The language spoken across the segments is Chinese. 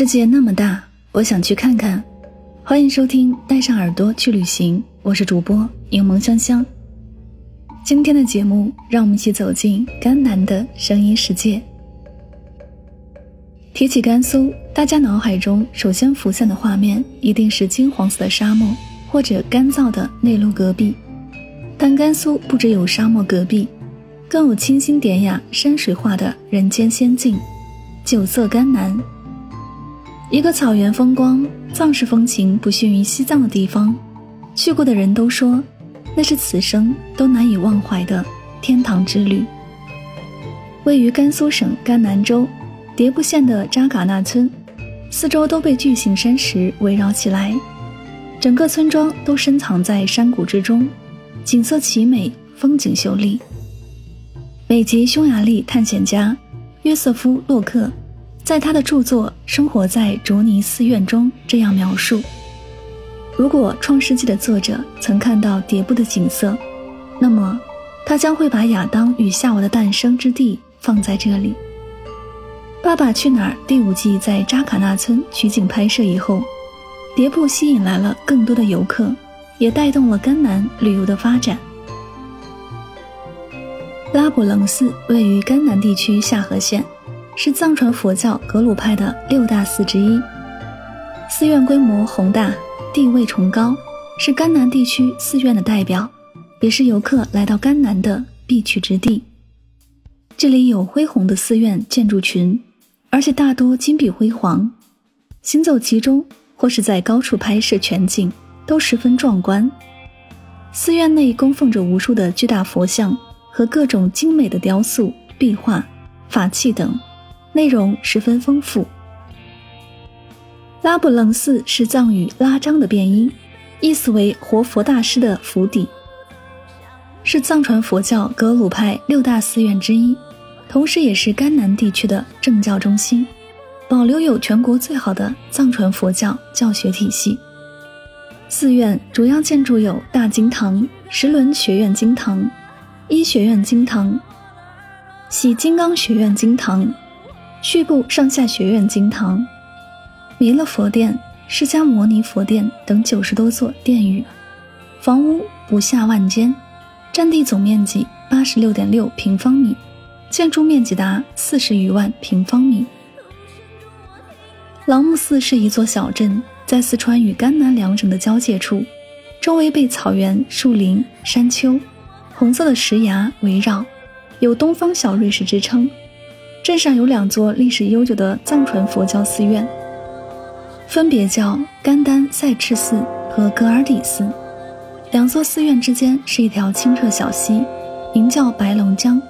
世界那么大，我想去看看。欢迎收听《带上耳朵去旅行》，我是主播柠檬香香。今天的节目，让我们一起走进甘南的声音世界。提起甘肃，大家脑海中首先浮现的画面一定是金黄色的沙漠或者干燥的内陆戈壁。但甘肃不只有沙漠戈壁，更有清新典雅、山水画的人间仙境——九色甘南。一个草原风光、藏式风情不逊于西藏的地方，去过的人都说，那是此生都难以忘怀的天堂之旅。位于甘肃省甘南州迭部县的扎尕那村，四周都被巨型山石围绕起来，整个村庄都深藏在山谷之中，景色奇美，风景秀丽。美籍匈牙利探险家约瑟夫·洛克。在他的著作《生活在卓尼寺院》中这样描述：如果《创世纪》的作者曾看到迭部的景色，那么他将会把亚当与夏娃的诞生之地放在这里。《爸爸去哪儿》第五季在扎卡纳村取景拍摄以后，迭部吸引来了更多的游客，也带动了甘南旅游的发展。拉卜楞寺位于甘南地区下河县。是藏传佛教格鲁派的六大寺之一，寺院规模宏大，地位崇高，是甘南地区寺院的代表，也是游客来到甘南的必去之地。这里有恢宏的寺院建筑群，而且大多金碧辉煌，行走其中或是在高处拍摄全景都十分壮观。寺院内供奉着无数的巨大佛像和各种精美的雕塑、壁画、法器等。内容十分丰富。拉卜楞寺是藏语“拉章”的变音，意思为活佛大师的府邸，是藏传佛教格鲁派六大寺院之一，同时也是甘南地区的政教中心，保留有全国最好的藏传佛教教学体系。寺院主要建筑有大经堂、十轮学院经堂、医学院经堂、喜金刚学院经堂。序部上下学院经堂、弥勒佛殿、释迦牟尼佛殿等九十多座殿宇，房屋不下万间，占地总面积八十六点六平方米，建筑面积达四十余万平方米。朗木寺是一座小镇，在四川与甘南两省的交界处，周围被草原、树林、山丘、红色的石崖围绕，有“东方小瑞士”之称。镇上有两座历史悠久的藏传佛教寺院，分别叫甘丹赛赤寺和格尔底寺。两座寺院之间是一条清澈小溪，名叫白龙江。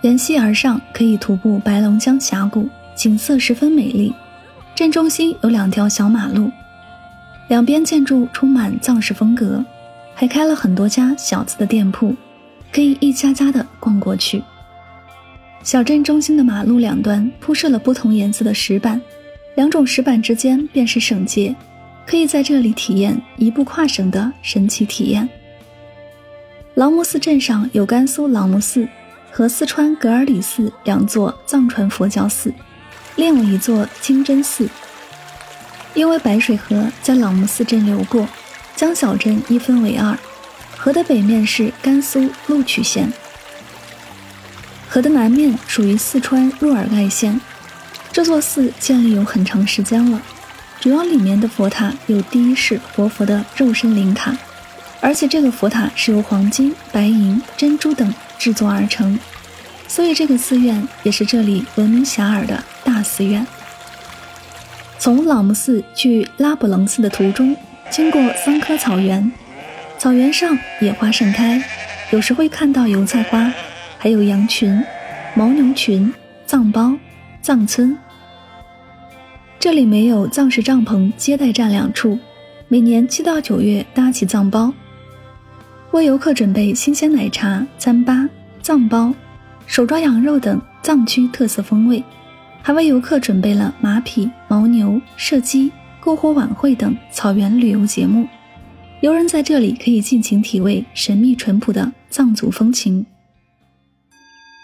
沿溪而上，可以徒步白龙江峡谷，景色十分美丽。镇中心有两条小马路，两边建筑充满藏式风格，还开了很多家小资的店铺，可以一家家的逛过去。小镇中心的马路两端铺设了不同颜色的石板，两种石板之间便是省界，可以在这里体验一步跨省的神奇体验。朗木寺镇上有甘肃朗木寺和四川格尔里寺两座藏传佛教寺，另有一座清真寺。因为白水河在朗木寺镇流过，将小镇一分为二，河的北面是甘肃录曲县。河的南面属于四川若尔盖县，这座寺建立有很长时间了，主要里面的佛塔有第一世活佛的肉身灵塔，而且这个佛塔是由黄金、白银、珍珠等制作而成，所以这个寺院也是这里闻名遐迩的大寺院。从老木寺去拉卜楞寺的途中，经过三棵草原，草原上野花盛开，有时会看到油菜花，还有羊群、牦牛群、藏包、藏村。这里没有藏式帐篷接待站两处，每年七到九月搭起藏包，为游客准备新鲜奶茶、糌粑、藏包、手抓羊肉等藏区特色风味。还为游客准备了马匹、牦牛、射击、篝火晚会等草原旅游节目，游人在这里可以尽情体味神秘淳朴的藏族风情。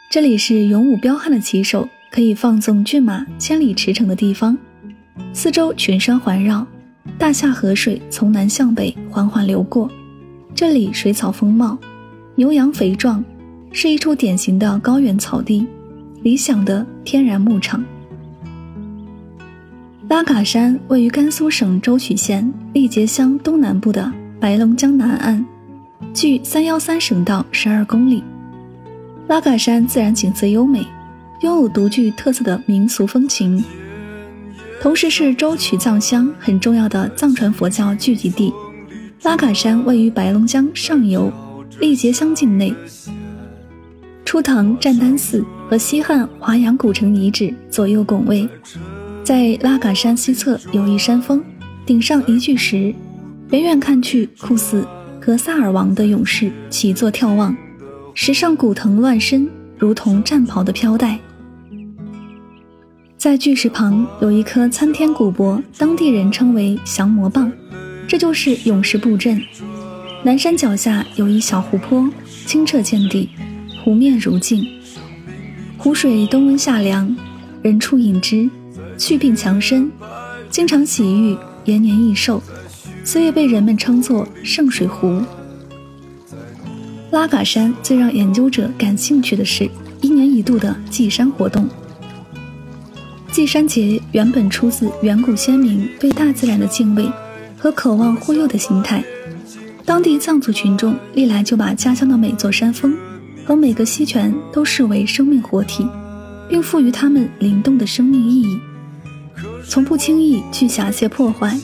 这里是勇武彪悍的骑手可以放纵骏马千里驰骋的地方，四周群山环绕，大夏河水从南向北缓缓流过，这里水草丰茂，牛羊肥壮，是一处典型的高原草地。理想的天然牧场。拉嘎山位于甘肃省舟曲县力杰乡东南部的白龙江南岸，距三幺三省道十二公里。拉嘎山自然景色优美，拥有独具特色的民俗风情，同时是舟曲藏乡很重要的藏传佛教聚集地。拉嘎山位于白龙江上游力杰乡境内。初唐占丹寺和西汉华阳古城遗址左右拱卫，在拉嘎山西侧有一山峰，顶上一巨石，远远看去，酷似格萨尔王的勇士起坐眺望，石上古藤乱伸，如同战袍的飘带。在巨石旁有一颗参天古柏，当地人称为降魔棒，这就是勇士布阵。南山脚下有一小湖泊，清澈见底。湖面如镜，湖水冬温夏凉，人畜饮之，祛病强身，经常洗浴，延年益寿，所以被人们称作圣水湖。拉嘎山最让研究者感兴趣的是一年一度的祭山活动。祭山节原本出自远古先民对大自然的敬畏和渴望护佑的心态，当地藏族群众历来就把家乡的每座山峰。和每个溪泉都视为生命活体，并赋予它们灵动的生命意义，从不轻易去假借破坏。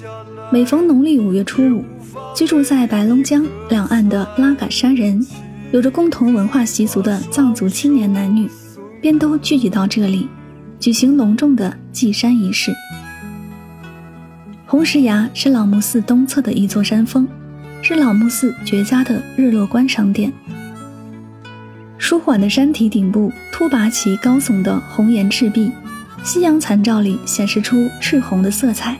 每逢农历五月初五，居住在白龙江两岸的拉嘎山人，有着共同文化习俗的藏族青年男女，便都聚集到这里，举行隆重的祭山仪式。红石崖是老木寺东侧的一座山峰，是老木寺绝佳的日落观赏点。舒缓的山体顶部突拔起高耸的红岩赤壁，夕阳残照里显示出赤红的色彩。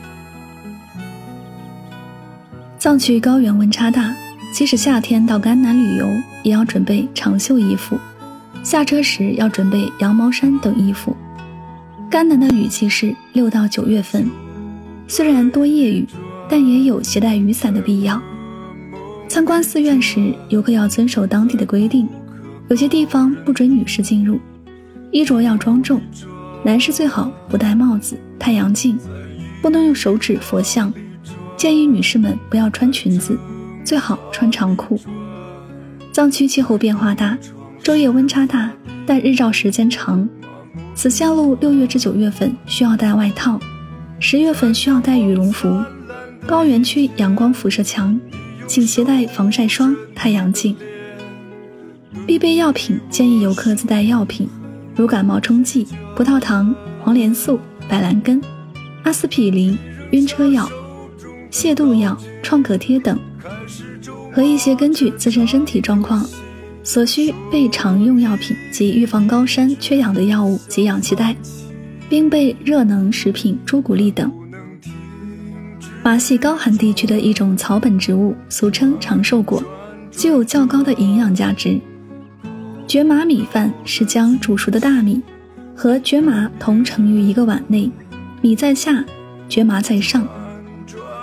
藏区高原温差大，即使夏天到甘南旅游，也要准备长袖衣服，下车时要准备羊毛衫等衣服。甘南的雨季是六到九月份，虽然多夜雨，但也有携带雨伞的必要。参观寺院时，游客要遵守当地的规定。有些地方不准女士进入，衣着要庄重，男士最好不戴帽子、太阳镜，不能用手指佛像。建议女士们不要穿裙子，最好穿长裤。藏区气候变化大，昼夜温差大，但日照时间长。此线路六月至九月份需要带外套，十月份需要带羽绒服。高原区阳光辐射强，请携带防晒霜、太阳镜。必备药品建议游客自带药品，如感冒冲剂、葡萄糖、黄连素、板蓝根、阿司匹林、晕车药、泻肚药、创可贴等，和一些根据自身身体状况所需备常用药品及预防高山缺氧的药物及氧气袋，并备热能食品朱古力等。马系高寒地区的一种草本植物，俗称长寿果，具有较高的营养价值。蕨麻米饭是将煮熟的大米和蕨麻同盛于一个碗内，米在下，蕨麻在上，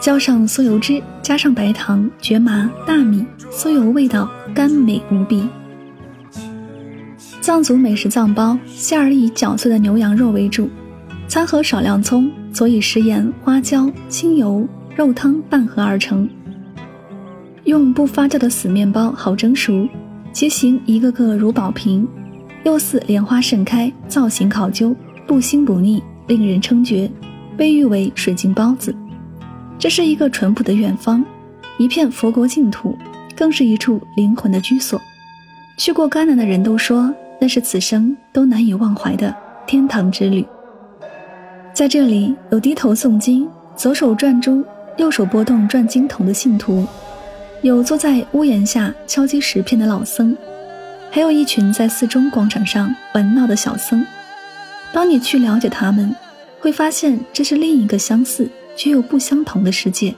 浇上酥油汁，加上白糖、蕨麻、大米，酥油味道甘美无比。藏族美食藏包馅儿以绞碎的牛羊肉为主，掺和少量葱，佐以食盐、花椒、清油、肉汤拌合而成。用不发酵的死面包好蒸熟，其形一个个如宝瓶，又似莲花盛开，造型考究，不腥不腻，令人称绝，被誉为水晶包子。这是一个淳朴的远方，一片佛国净土，更是一处灵魂的居所。去过甘南的人都说，那是此生都难以忘怀的天堂之旅。在这里，有低头诵经、左手转珠、右手拨动转经筒的信徒，有坐在屋檐下敲击石片的老僧，还有一群在寺中广场上玩闹的小僧。当你去了解他们，会发现这是另一个相似却又不相同的世界。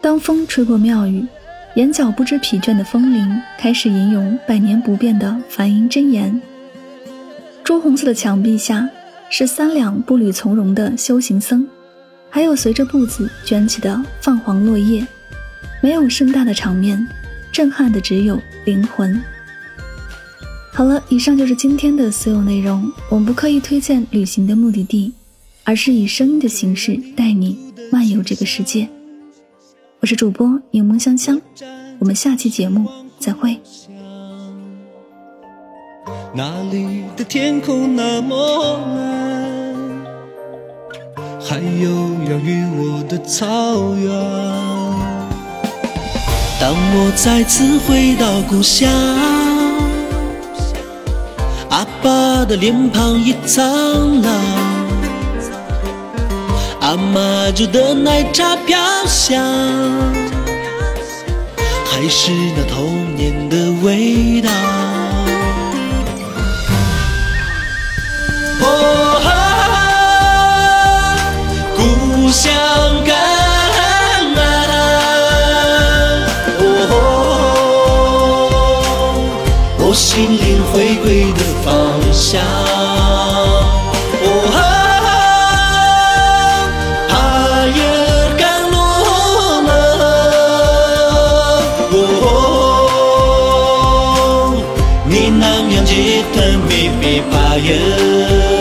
当风吹过庙宇。眼角不知疲倦的风铃开始吟咏百年不变的梵音真言。朱红色的墙壁下是三两步履从容的修行僧，还有随着步子卷起的泛黄落叶。没有盛大的场面，震撼的只有灵魂。好了，以上就是今天的所有内容。我们不刻意推荐旅行的目的地，而是以声音的形式带你漫游这个世界。我是主播柠檬香香，我们下期节目再会。那里的天空那么蓝，还有养育我的草原。当我再次回到故乡，阿爸的脸庞已苍老。阿妈煮的奶茶飘香，还是那童年的味道。哦，故乡感恩，哦，我心灵回归的 मे मे पाय